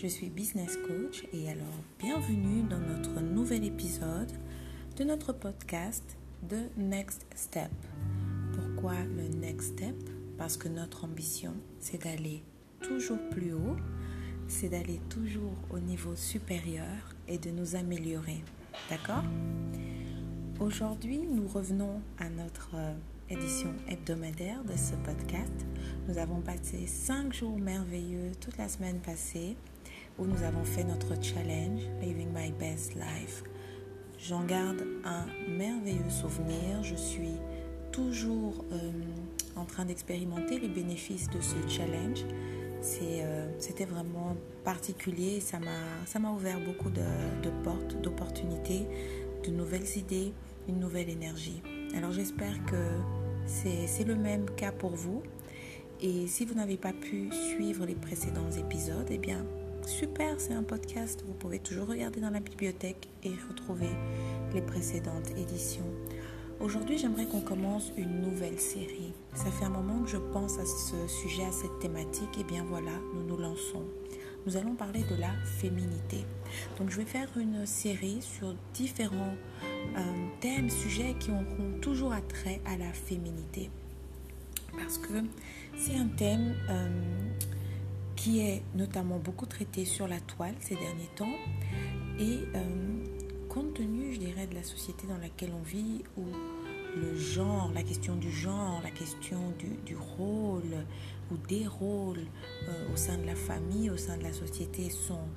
je suis business coach et alors bienvenue dans notre nouvel épisode de notre podcast The Next Step. Pourquoi le Next Step? Parce que notre ambition, c'est d'aller toujours plus haut, c'est d'aller toujours au niveau supérieur et de nous améliorer. D'accord? Aujourd'hui, nous revenons à notre euh, édition hebdomadaire de ce podcast. Nous avons passé cinq jours merveilleux toute la semaine passée où nous avons fait notre challenge Living My Best Life. J'en garde un merveilleux souvenir. Je suis toujours euh, en train d'expérimenter les bénéfices de ce challenge. Euh, c'était vraiment particulier. Ça m'a ouvert beaucoup de, de portes, d'opportunités, de nouvelles idées, une nouvelle énergie. Alors j'espère que c'est le même cas pour vous. Et si vous n'avez pas pu suivre les précédents épisodes, eh bien, super, c'est un podcast. Vous pouvez toujours regarder dans la bibliothèque et retrouver les précédentes éditions. Aujourd'hui, j'aimerais qu'on commence une nouvelle série. Ça fait un moment que je pense à ce sujet, à cette thématique. Et bien voilà, nous nous lançons. Nous allons parler de la féminité. Donc, je vais faire une série sur différents euh, thèmes, sujets qui auront toujours attrait à la féminité. Parce que c'est un thème euh, qui est notamment beaucoup traité sur la toile ces derniers temps. Et euh, compte tenu, je dirais, de la société dans laquelle on vit, où le genre, la question du genre, la question du, rôle ou des rôles au sein de la famille, au sein de la société sont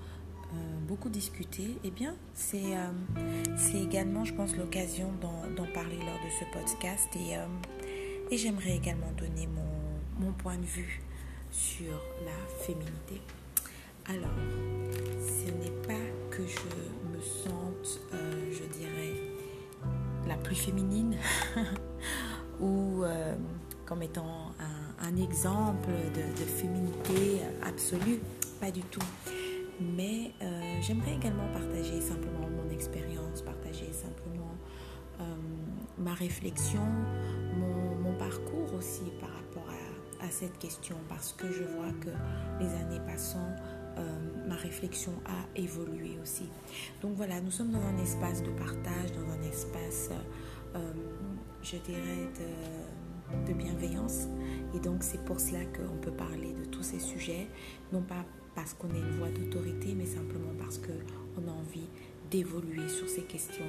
euh, beaucoup discuté, eh bien, c'est euh, également, je pense, l'occasion d'en parler lors de ce podcast. Et, euh, et j'aimerais également donner mon, mon, point de vue sur la féminité. Alors, ce n'est pas que je me sente, je dirais, la plus féminine ou comme étant un, exemple de, féminité absolue. Pas du tout. Mais euh, j'aimerais également partager simplement mon expérience, partager simplement euh, ma réflexion, mon, parcours aussi par à, cette question, parce que je vois que les années passant, euh, ma réflexion a évolué aussi. Donc voilà, nous sommes dans un espace de partage, dans un espace, je dirais, de, de bienveillance. Et donc c'est pour cela qu'on peut parler de tous ces sujets, non pas parce qu'on est une voix d'autorité, mais simplement parce qu'on a envie d'évoluer sur ces questions.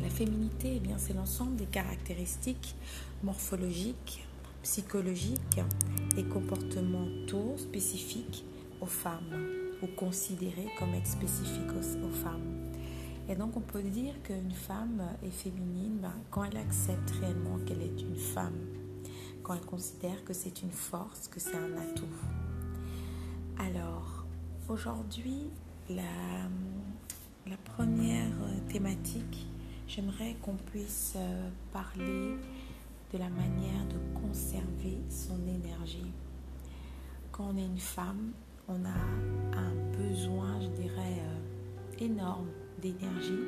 La féminité, eh bien, c'est l'ensemble des caractéristiques morphologiques, psychologiques et comportementaux spécifiques aux femmes ou considérés comme être spécifiques aux, femmes. Et donc on peut dire qu'une femme est féminine ben, quand elle accepte réellement qu'elle est une femme, quand elle considère que c'est une force, que c'est un atout. Alors, aujourd'hui, la, première thématique, j'aimerais qu'on puisse euh, parler de la manière de conserver son énergie. Quand on est une femme, on a un besoin, je dirais, euh, énorme d'énergie.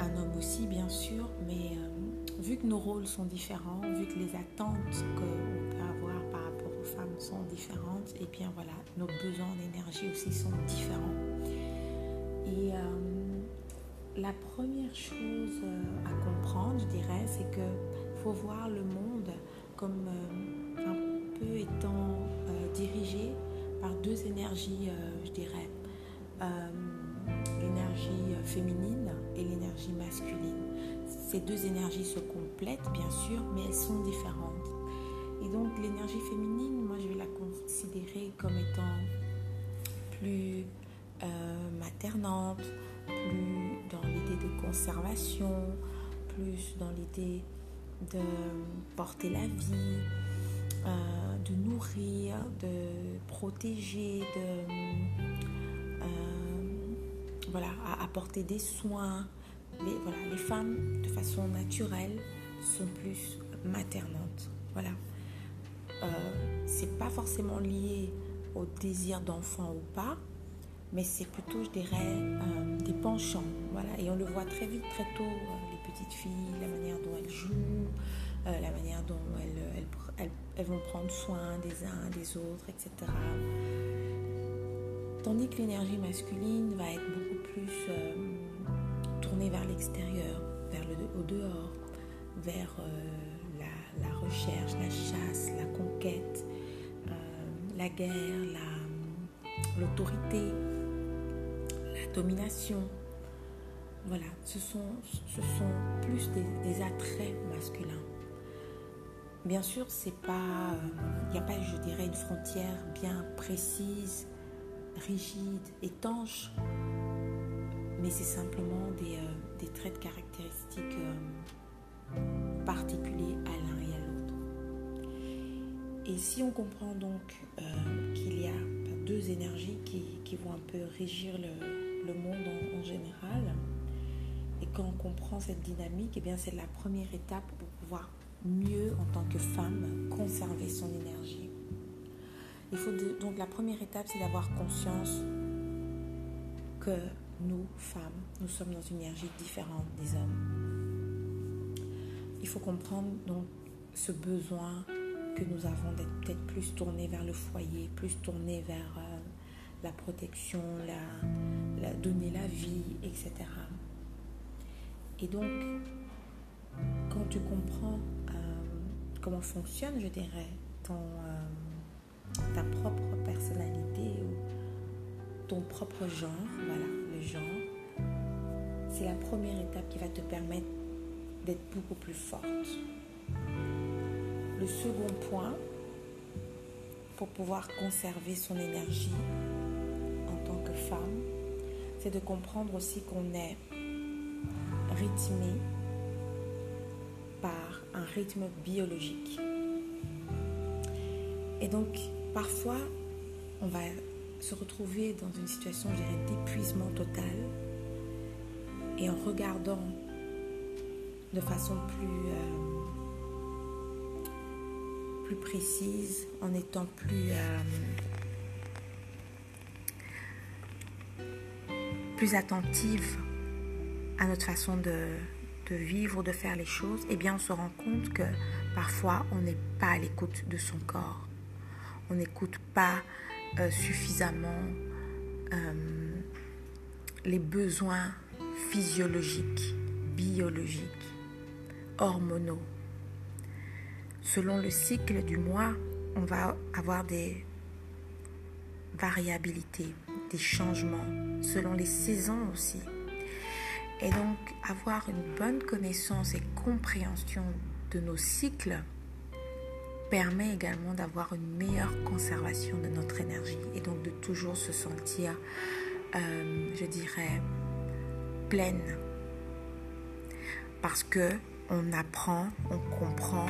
Un homme aussi, bien sûr, mais euh, vu que nos rôles sont différents, vu que les attentes qu'on peut avoir par rapport aux femmes sont différentes, et bien voilà, nos besoins d'énergie aussi sont différents. Euh, la première chose euh, à comprendre, je dirais, c'est que faut voir le monde comme euh, un peu étant dirigé par deux énergies, je dirais, l'énergie féminine et l'énergie masculine. Ces deux énergies se complètent, bien sûr, mais elles sont différentes. Et donc l'énergie féminine, moi je vais la considérer comme étant plus euh, maternante, plus dans l'idée de conservation, plus dans l'idée de porter la vie, euh, de nourrir, de protéger, de euh, voilà, apporter des soins. Les, voilà, les femmes, de façon naturelle, sont plus maternantes. Voilà. Euh, c'est pas forcément lié au désir d'enfant ou pas, mais c'est plutôt, je dirais, euh, des penchants. Voilà. Et on le voit très vite, très tôt, euh, les petites filles, la manière dont elles jouent, la manière dont elles, elles, vont prendre soin des uns des autres, etc. Tandis que l'énergie masculine va être beaucoup plus euh, tournée vers l'extérieur, vers le au dehors, vers euh, la, recherche, la chasse, la conquête, euh, la guerre, l'autorité, la, domination. Voilà, ce sont, plus des, attraits masculins. Bien sûr, c'est pas, il n'y a pas, je dirais, une frontière bien précise rigide, étanche, mais c'est simplement des, euh, traits de caractéristiques euh, particuliers à l'un et à l'autre. Et si on comprend donc euh, qu'il y a deux énergies qui, vont un peu régir le, monde en, général, et quand on comprend cette dynamique, et eh bien c'est la première étape pour pouvoir mieux en tant que femme conserver son énergie. Il faut donc la première étape, c'est d'avoir conscience que nous, femmes, nous sommes dans une énergie différente des hommes. Il faut comprendre donc ce besoin que nous avons d'être peut-être plus tournés vers le foyer, plus tournés vers euh, la protection, la, donner la vie, etc. Et donc, quand tu comprends euh, comment fonctionne, je dirais, ton, euh, ta propre personnalité ou ton propre genre, voilà, le genre, c'est la première étape qui va te permettre d'être beaucoup plus forte. Le second point, pour pouvoir conserver son énergie en tant que femme, c'est de comprendre aussi qu'on est rythmé par un rythme biologique. Et donc, Parfois, on va se retrouver dans une situation, d'épuisement total. Et en regardant de façon plus, euh, plus précise, en étant plus, euh, plus attentive à notre façon de, vivre, de faire les choses, eh bien on se rend compte que parfois on n'est pas à l'écoute de son corps on n'écoute pas euh, suffisamment euh, les besoins physiologiques, biologiques, hormonaux. Selon le cycle du mois, on va avoir des variabilités, des changements, selon les saisons aussi. Et donc avoir une bonne connaissance et compréhension de nos cycles permet également d'avoir une meilleure conservation de notre énergie et donc de toujours se sentir, euh, je dirais, pleine. Parce que on apprend, on comprend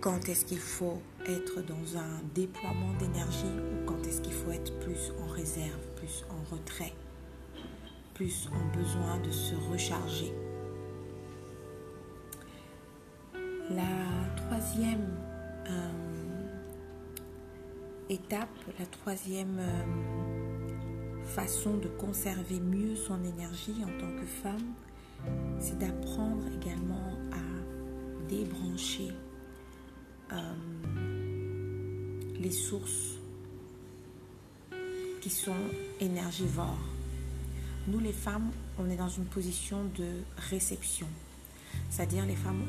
quand est-ce qu'il faut être dans un déploiement d'énergie ou est-ce qu'il faut être plus en réserve, plus en retrait, plus en besoin de se recharger. La troisième euh, étape, la troisième euh, façon de conserver mieux son énergie en tant que femme, c'est d'apprendre également à débrancher euh, les sources qui sont énergivores. Nous les femmes, on est dans une position de réception. C'est-à-dire les femmes,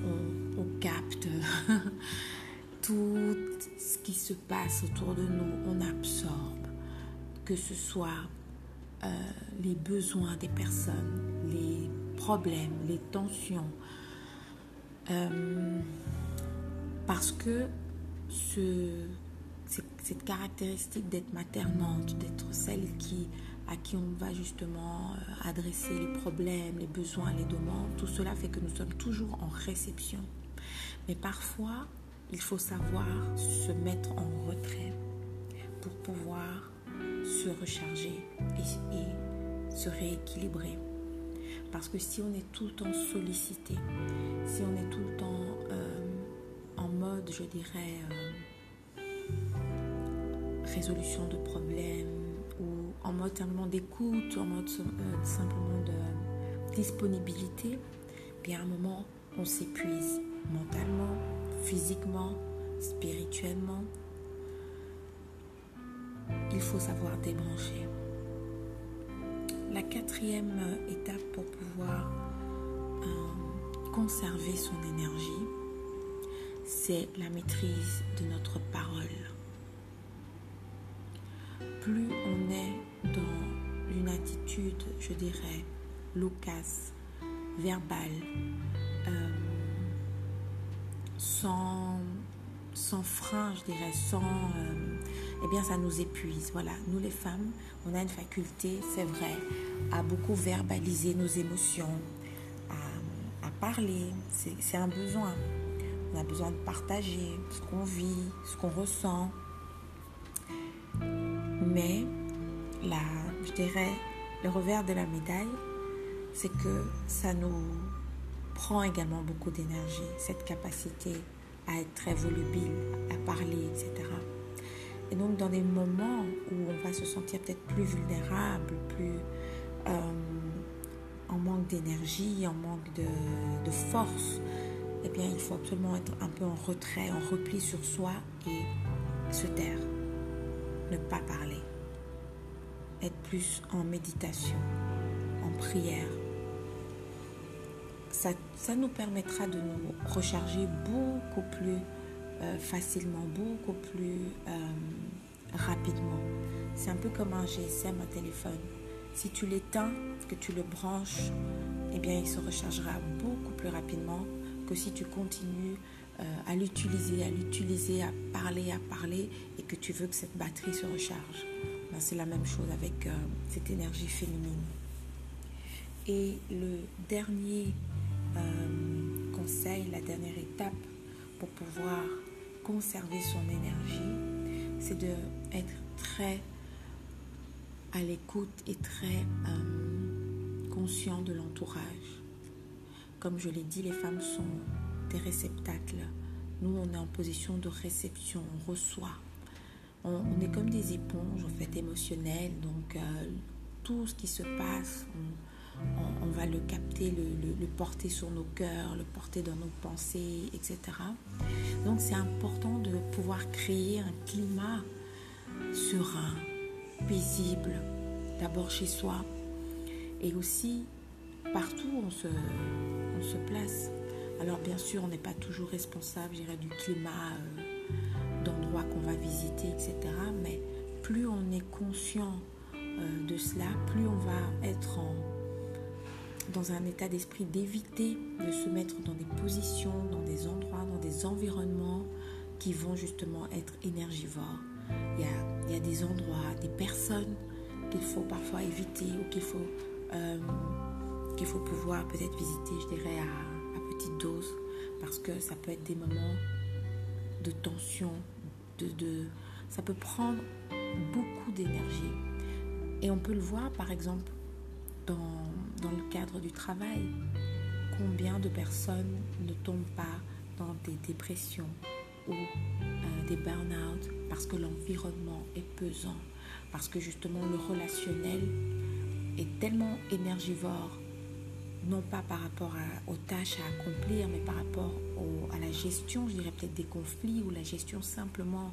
on, capte tout ce qui se passe autour de nous, on absorbe, que ce soit euh, les besoins des personnes, les problèmes, les tensions. Euh, parce que ce, cette caractéristique d'être maternante, d'être celle qui à qui on va justement euh, adresser les problèmes, les besoins, les demandes. Tout cela fait que nous sommes toujours en réception. Mais parfois, il faut savoir se mettre en retrait pour pouvoir se recharger et, se rééquilibrer. Parce que si on est tout le temps sollicité, si on est tout le temps euh, en mode, je dirais, euh, résolution de problèmes, en mode simplement d'écoute, en mode euh, simplement de disponibilité, bien à un moment, on s'épuise mentalement, physiquement, spirituellement. il faut savoir débrancher. La quatrième étape pour pouvoir euh, conserver son énergie, c'est la maîtrise de notre parole. Plus on est dans une attitude, je dirais, loquace, verbale, euh, sans, sans frein, je dirais, sans... Euh, eh bien, ça nous épuise. Voilà, nous les femmes, on a une faculté, c'est vrai, à beaucoup verbaliser nos émotions, à, à parler. C'est un besoin. On a besoin de partager ce qu'on vit, ce qu'on ressent. Mais, je dirais, le revers de la médaille, c'est que ça nous prend également beaucoup d'énergie, cette capacité à être très volubile, à parler, etc. Et donc dans des moments où on va se sentir peut-être plus vulnérable, plus euh, en manque d'énergie, en manque de, de, force, eh bien il faut absolument être un peu en retrait, en repli sur soi et se taire, ne pas parler, être plus en méditation, en prière, ça, nous permettra de nous recharger beaucoup plus euh, facilement, beaucoup plus euh, rapidement. C'est un peu comme un GSM, un téléphone. Si tu l'éteins, que tu le branches, eh bien, il se rechargera beaucoup plus rapidement que si tu continues euh, à l'utiliser, à l'utiliser, à parler, à parler, et que tu veux que cette batterie se recharge. Ben, c'est la même chose avec cette énergie féminine. Et le dernier euh, conseil, la dernière étape pour pouvoir conserver son énergie, c'est de être très à l'écoute et très euh, conscient de l'entourage. Comme je l'ai dit, les femmes sont des réceptacles. Nous, on est en position de réception, on reçoit. On, est comme des éponges en fait émotionnelles, donc euh, tout ce qui se passe, on, va le capter, le, porter sur nos cœurs, le porter dans nos pensées, etc. Donc c'est important de pouvoir créer un climat serein, paisible, d'abord chez soi et aussi partout on on se place. Alors bien sûr, on n'est pas toujours responsable, du climat euh, d'endroits qu'on va visiter, etc. Mais plus on est conscient euh, de cela, plus on va être dans un état d'esprit d'éviter de se mettre dans des positions, dans des endroits, dans des environnements qui vont justement être énergivores. Il y a, des endroits, des personnes qu'il faut parfois éviter ou qu'il faut, euh, qu'il faut pouvoir peut-être visiter, je dirais, à, petite dose, parce que ça peut être des moments de tension, de, ça peut prendre beaucoup d'énergie. Et on peut le voir, par exemple, dans, dans le cadre du travail. Combien de personnes ne tombent pas dans des dépressions ou euh, des burn-out parce que l'environnement est pesant, parce que justement le relationnel est tellement énergivore, non pas par rapport aux tâches à accomplir, mais par rapport à la gestion, je dirais peut-être des conflits ou la gestion simplement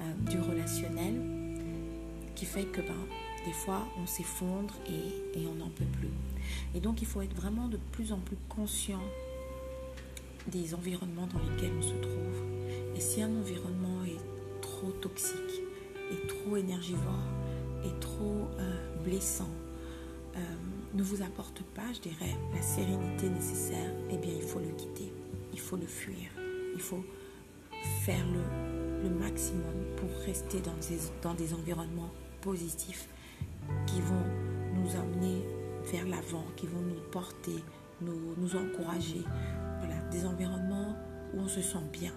euh, du relationnel, qui fait que ben, des fois, on s'effondre et, on n'en peut plus. Et donc, il faut être vraiment de plus en plus conscient des environnements dans lesquels on se trouve. Et si un environnement est trop toxique, est trop énergivore, est trop euh, blessant, euh, ne vous apporte pas, je dirais, la sérénité nécessaire, eh bien, il faut le quitter, il faut le fuir, il faut faire le, maximum pour rester dans des, dans des environnements positifs qui vont nous amener vers l'avant, qui vont nous porter, nous, nous encourager. Voilà, des environnements où on se sent bien,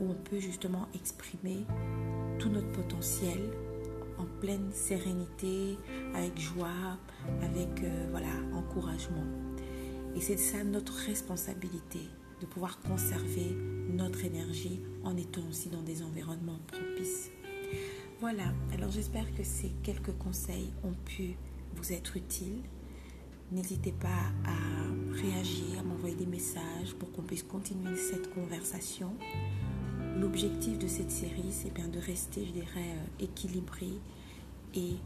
où on peut justement exprimer tout notre potentiel en pleine sérénité, avec joie, avec euh, voilà, encouragement. Et c'est ça notre responsabilité, de pouvoir conserver notre énergie en étant aussi dans des environnements propices. Voilà, alors j'espère que ces quelques conseils ont pu vous être utiles. N'hésitez pas à réagir, à m'envoyer des messages pour qu'on puisse continuer cette conversation. L'objectif de cette série, c'est bien de rester, je dirais, équilibré et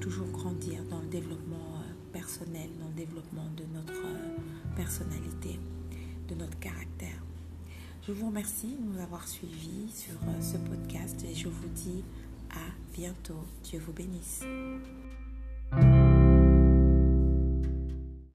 toujours grandir dans le développement personnel, dans le développement de notre personnalité, de notre caractère. Je vous remercie de nous avoir suivis sur ce podcast et je vous dis à bientôt. Dieu vous bénisse.